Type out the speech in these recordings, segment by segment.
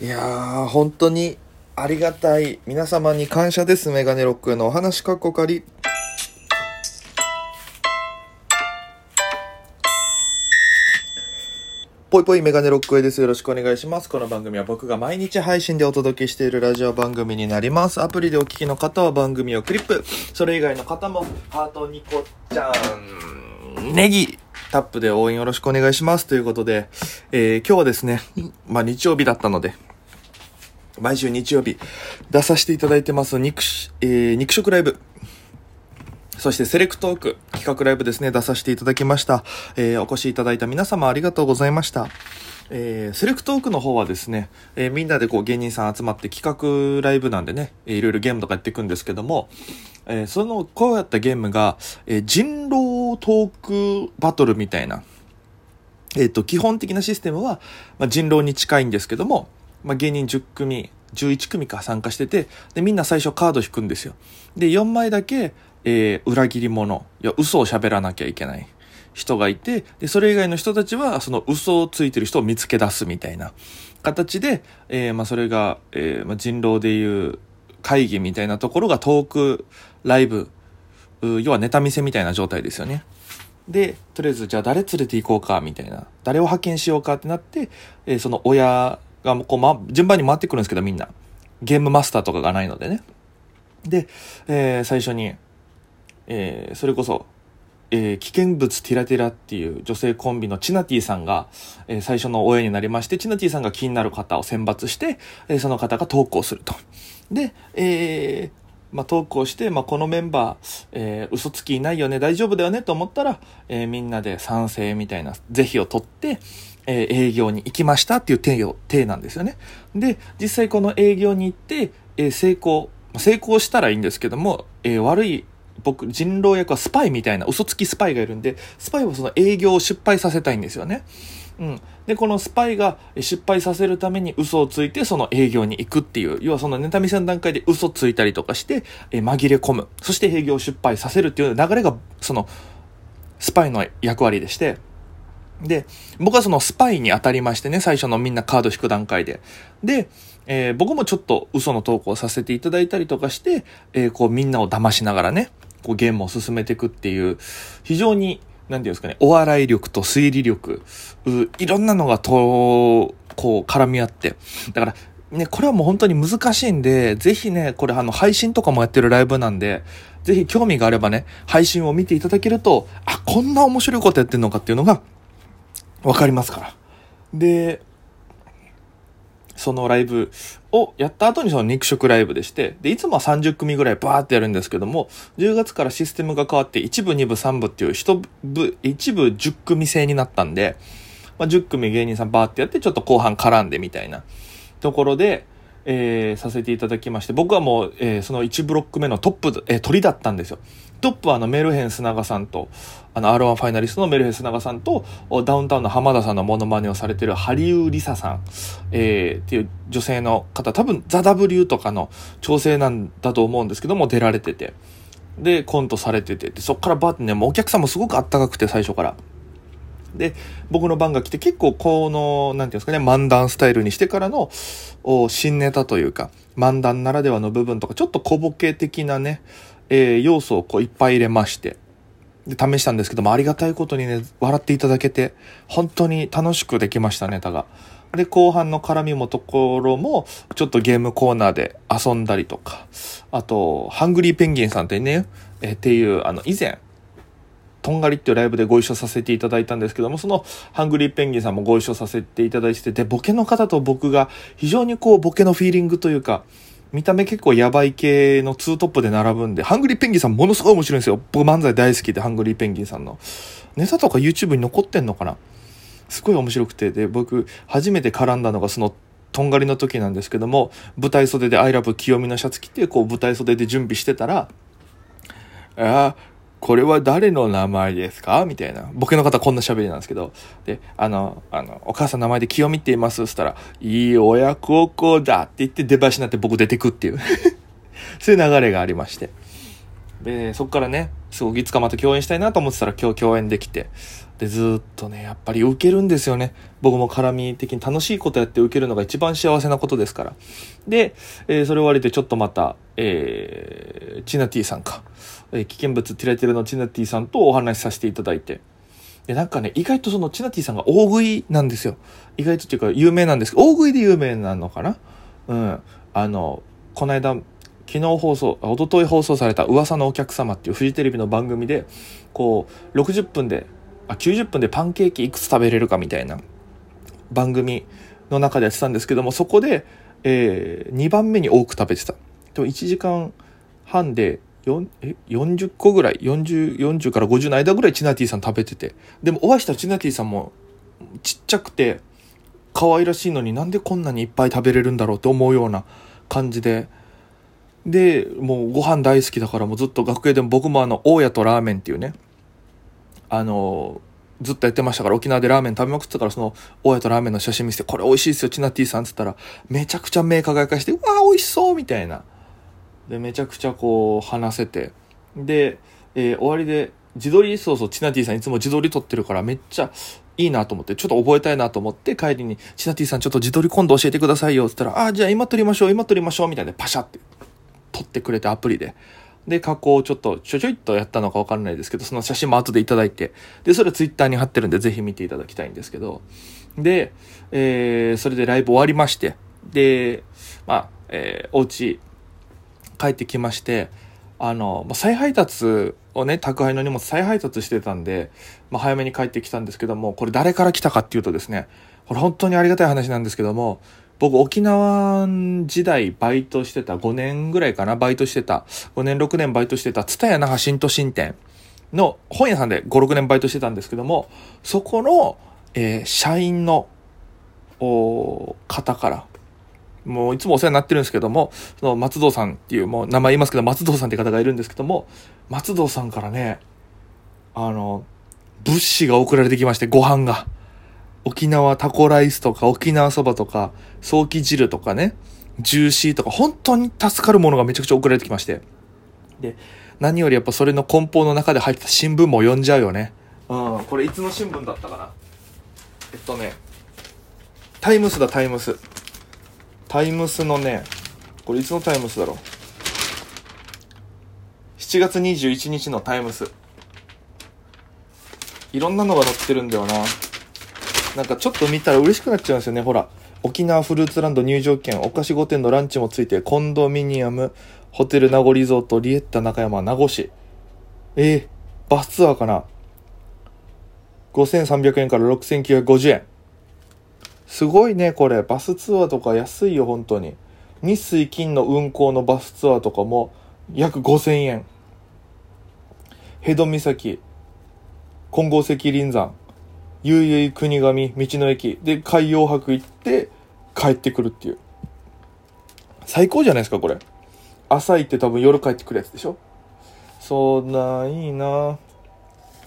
いやー、本当にありがたい。皆様に感謝です。メガネロックへのお話かっこかり。ぽいぽいメガネロックへです。よろしくお願いします。この番組は僕が毎日配信でお届けしているラジオ番組になります。アプリでお聞きの方は番組をクリップ。それ以外の方も、ハートニコちゃん、ネギ、タップで応援よろしくお願いします。ということで、えー、今日はですね、まあ日曜日だったので、毎週日曜日出させていただいてます肉,、えー、肉食ライブ。そしてセレクトーク企画ライブですね、出させていただきました。えー、お越しいただいた皆様ありがとうございました。えー、セレクトークの方はですね、えー、みんなでこう芸人さん集まって企画ライブなんでね、えー、いろいろゲームとかやっていくんですけども、えー、その、こうやったゲームが、えー、人狼トークバトルみたいな、えっ、ー、と、基本的なシステムは、まあ、人狼に近いんですけども、まあ、芸人10組、11組か参加してて、で、みんな最初カード引くんですよ。で、4枚だけ、えー、裏切り者、いや、嘘を喋らなきゃいけない人がいて、で、それ以外の人たちは、その嘘をついてる人を見つけ出すみたいな形で、えー、まあ、それが、えー、まあ、人狼でいう会議みたいなところがトークライブ、要はネタ見せみたいな状態ですよね。で、とりあえず、じゃあ誰連れて行こうか、みたいな。誰を派遣しようかってなって、えー、その親がこう、ま、順番に回ってくるんですけど、みんな。ゲームマスターとかがないのでね。で、えー、最初に、えー、それこそ、えー、危険物ティラティラっていう女性コンビのチナティさんが、えー、最初の親になりまして、チナティさんが気になる方を選抜して、えー、その方が投稿すると。で、えー、まあ、投稿して、まあ、このメンバー、えー、嘘つきいないよね、大丈夫だよねと思ったら、えー、みんなで賛成みたいな是非を取って、えー、営業に行きましたっていう手を、体なんですよね。で、実際この営業に行って、えー、成功、成功したらいいんですけども、えー、悪い、僕、人狼役はスパイみたいな嘘つきスパイがいるんで、スパイはその営業を失敗させたいんですよね。うん。で、このスパイが失敗させるために嘘をついてその営業に行くっていう、要はそのネタ見せの段階で嘘ついたりとかして、え紛れ込む。そして営業を失敗させるっていう流れが、その、スパイの役割でして、で、僕はそのスパイに当たりましてね、最初のみんなカード引く段階で。で、えー、僕もちょっと嘘の投稿をさせていただいたりとかして、えー、こうみんなを騙しながらね、こうゲームを進めていくっていう、非常に、なんていうんですかね、お笑い力と推理力、いろんなのがと、こう絡み合って、だから、ね、これはもう本当に難しいんで、ぜひね、これあの配信とかもやってるライブなんで、ぜひ興味があればね、配信を見ていただけると、あ、こんな面白いことやってんのかっていうのがわかりますから。で、そのライブをやった後にその肉食ライブでして、で、いつもは30組ぐらいバーってやるんですけども、10月からシステムが変わって1部、2部、3部っていう1部、1部10組制になったんで、まあ、10組芸人さんバーってやってちょっと後半絡んでみたいなところで、えー、させていただきまして、僕はもう、えー、その1ブロック目のトップ、えー、鳥だったんですよ。トップはあのメルヘン砂川さんと、あの R1 ファイナリストのメルヘン砂川さんと、ダウンタウンの浜田さんのモノマネをされてるハリウリサさん、えー、っていう女性の方、多分ザ・ W とかの調整なんだと思うんですけども、出られてて。で、コントされてて、でそっからバーってね、もうお客さんもすごくあったかくて、最初から。で、僕の番が来て結構この、なんていうんですかね、漫談スタイルにしてからの、新ネタというか、漫談ならではの部分とか、ちょっと小ボケ的なね、えー、要素をこういっぱい入れまして、で、試したんですけども、ありがたいことにね、笑っていただけて、本当に楽しくできました、ネタが。で、後半の絡みもところも、ちょっとゲームコーナーで遊んだりとか、あと、ハングリーペンギンさんってね、え、っていう、あの、以前、とんがりっていうライブでご一緒させていただいたんですけども、そのハングリーペンギンさんもご一緒させていただいてて、で、ボケの方と僕が非常にこう、ボケのフィーリングというか、見た目結構やばい系のツートップで並ぶんで、ハングリーペンギンさんものすごい面白いんですよ。僕漫才大好きで、ハングリーペンギンさんの。ネタとか YouTube に残ってんのかな？すごい面白くて、で、僕、初めて絡んだのがその、とんがりの時なんですけども、舞台袖で I love 清美のシャツ着て、こう舞台袖で準備してたら、ああ、これは誰の名前ですか？みたいな。ボケの方こんな喋りなんですけど。で、あの、あの、お母さん名前で清美って言います？っつったら、いい親孝行だって言って出囃子になって僕出てくっていう そういう流れがありまして。で、そっからね、すごくいつかまた共演したいなと思ってたら今日共演できて。で、ずっとね、やっぱり受けるんですよね。僕も絡み的に楽しいことやって受けるのが一番幸せなことですから。で、えー、それ終わりでちょっとまた、えー、チナティさんか。え、危険物ティラティラのチナティさんとお話しさせていただいて。で、なんかね、意外とそのチナティさんが大食いなんですよ。意外とっていうか有名なんですけど、大食いで有名なのかな？うん。あの、この間、昨日放送、一昨日放送された噂のお客様っていうフジテレビの番組で、こう、60分で、あ、90分でパンケーキいくつ食べれるかみたいな番組の中でやってたんですけども、そこで、えー、2番目に多く食べてた。でも1時間半でえ40個ぐらい40、40から50の間ぐらいチナティさん食べてて。でもお会いしたらチナティさんもちっちゃくて可愛らしいのになんでこんなにいっぱい食べれるんだろうって思うような感じで、で、もうご飯大好きだからもうずっと学園でも僕もあの、大家とラーメンっていうね、あの、ずっとやってましたから沖縄でラーメン食べまくってたからその大家とラーメンの写真見せて、これ美味しいですよ、チナティさんって言ったら、めちゃくちゃ目輝かして、うわー美味しそうみたいな。で、めちゃくちゃこう話せて。で、えー、終わりで、自撮り、そうそう、チナティさんいつも自撮り撮ってるからめっちゃいいなと思って、ちょっと覚えたいなと思って帰りに、チナティさんちょっと自撮り今度教えてくださいよって言ったら、あ、じゃあ今撮りましょう、今撮りましょう、みたいなパシャって撮ってくれてアプリで。で、加工をちょっとちょちょいっとやったのかわかんないですけど、その写真も後でいただいて、で、それツイッターに貼ってるんで、ぜひ見ていただきたいんですけど、で、えー、それでライブ終わりまして、で、まあ、えー、お家帰ってきまして、あの、再配達をね、宅配の荷物再配達してたんで、まあ、早めに帰ってきたんですけども、これ誰から来たかっていうとですね、これ本当にありがたい話なんですけども、僕沖縄時代バイトしてた5年ぐらいかな、バイトしてた、5年6年バイトしてた、ツタヤ那覇新都新店の本屋さんで5、6年バイトしてたんですけども、そこの、えー、社員の、方から、もういつもお世話になってるんですけども、その松堂さんっていう、もう名前言いますけど、松堂さんって方がいるんですけども、松堂さんからね、あの、物資が送られてきまして、ご飯が。沖縄タコライスとか、沖縄そばとか、早期汁とかね、ジューシーとか、本当に助かるものがめちゃくちゃ送られてきまして。で、何よりやっぱそれの梱包の中で入った新聞も読んじゃうよね。うん、これいつの新聞だったかな？えっとね、タイムスだ、タイムス。タイムスのね、これいつのタイムスだろう？7月21日のタイムス。いろんなのが載ってるんだよな。なんかちょっと見たら嬉しくなっちゃうんですよね。ほら。沖縄フルーツランド入場券、お菓子5点のランチもついて、コンドミニアム、ホテル名護リゾート、リエッタ中山、名護市。えー、バスツアーかな ?5300 円から6950円。すごいね、これ。バスツアーとか安いよ、本当に。日水金の運行のバスツアーとかも約5000円。ヘド岬、金剛石林山、悠々国神、道の駅で海洋博行って帰ってくるっていう。最高じゃないですか、これ。朝行って多分夜帰ってくるやつでしょそんな、いいな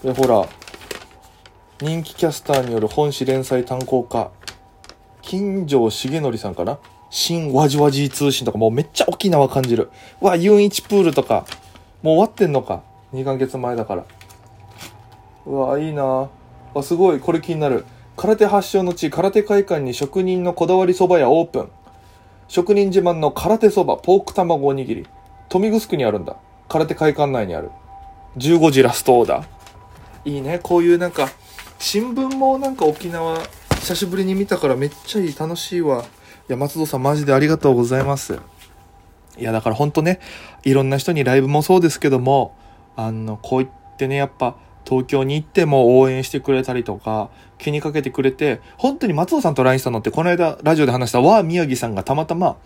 で、ほら、人気キャスターによる本誌連載単行化。金城重則さんかな？新わじわじ通信とかもうめっちゃ沖縄感じる。わ、ユンイチプールとか、もう終わってんのか？2ヶ月前だから。うわ、いいなあ、すごい、これ気になる。空手発祥の地、空手会館に職人のこだわりそば屋オープン。職人自慢の空手そば、ポーク卵おにぎり。富城にあるんだ。空手会館内にある。15時ラストオーダー。いいね、こういうなんか、新聞もなんか沖縄久しぶりに見たからめっちゃいい、楽しいわ。いや、松戸さんマジでありがとうございます。いや、だからほんとね、いろんな人にライブもそうですけども、あの、こう言ってね、やっぱ、東京に行っても応援してくれたりとか、気にかけてくれて、本当に松尾さんと LINE したのって、この間ラジオで話した和宮城さんがたまたま、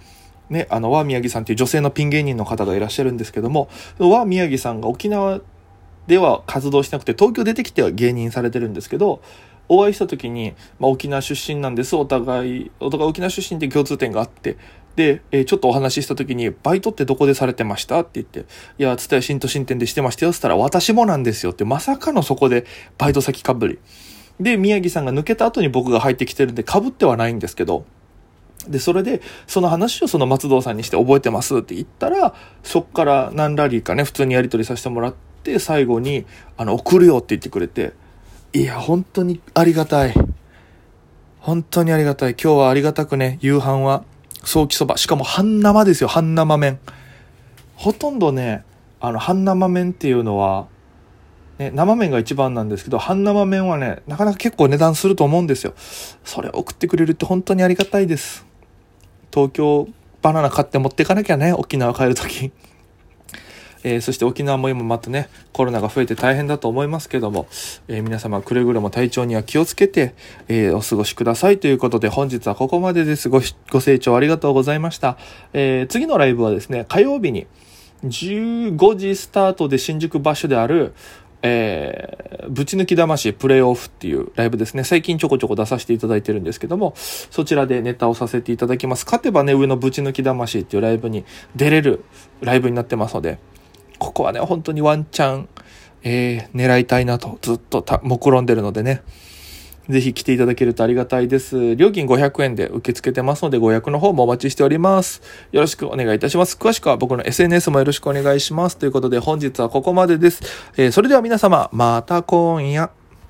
ね、あの、和宮城さんっていう女性のピン芸人の方がいらっしゃるんですけども、和宮城さんが沖縄では活動しなくて、東京出てきては芸人されてるんですけど、お会いした時に、まあ、沖縄出身なんです。お互い、お互い沖縄出身って共通点があって。で、えー、ちょっとお話しした時に、バイトってどこでされてました？って言って、いや、つたや新都新店でしてましたよ。って言ったら、私もなんですよって、まさかのそこでバイト先かぶり。で、宮城さんが抜けた後に僕が入ってきてるんで、かぶってはないんですけど、で、それで、その話をその松堂さんにして覚えてます？って言ったら、そっから何ラリーかね、普通にやり取りさせてもらって、最後に、あの、送るよって言ってくれて、いや、本当にありがたい。本当にありがたい。今日はありがたくね、夕飯は、早期そば。しかも半生ですよ、半生麺。ほとんどね、あの、半生麺っていうのは、ね、生麺が一番なんですけど、半生麺はね、なかなか結構値段すると思うんですよ。それ送ってくれるって本当にありがたいです。東京バナナ買って持っていかなきゃね、沖縄帰るとき。えー、そして沖縄も今またね、コロナが増えて大変だと思いますけども、えー、皆様くれぐれも体調には気をつけて、えー、お過ごしくださいということで、本日はここまでです。ご、ご清聴ありがとうございました。え次のライブはですね、火曜日に、15時スタートで新宿場所である、えー、ぶち抜き魂プレイオフっていうライブですね。最近ちょこちょこ出させていただいてるんですけども、そちらでネタをさせていただきます。勝てばね、上のぶち抜き魂っていうライブに出れるライブになってますので、ここはね、本当にワンチャン、えー、狙いたいなとずっと目論んでるのでね、ぜひ来ていただけるとありがたいです。料金500円で受け付けてますので、ご予約の方もお待ちしております。よろしくお願いいたします。詳しくは僕の SNS もよろしくお願いします。ということで、本日はここまでです。えー、それでは皆様、また今夜。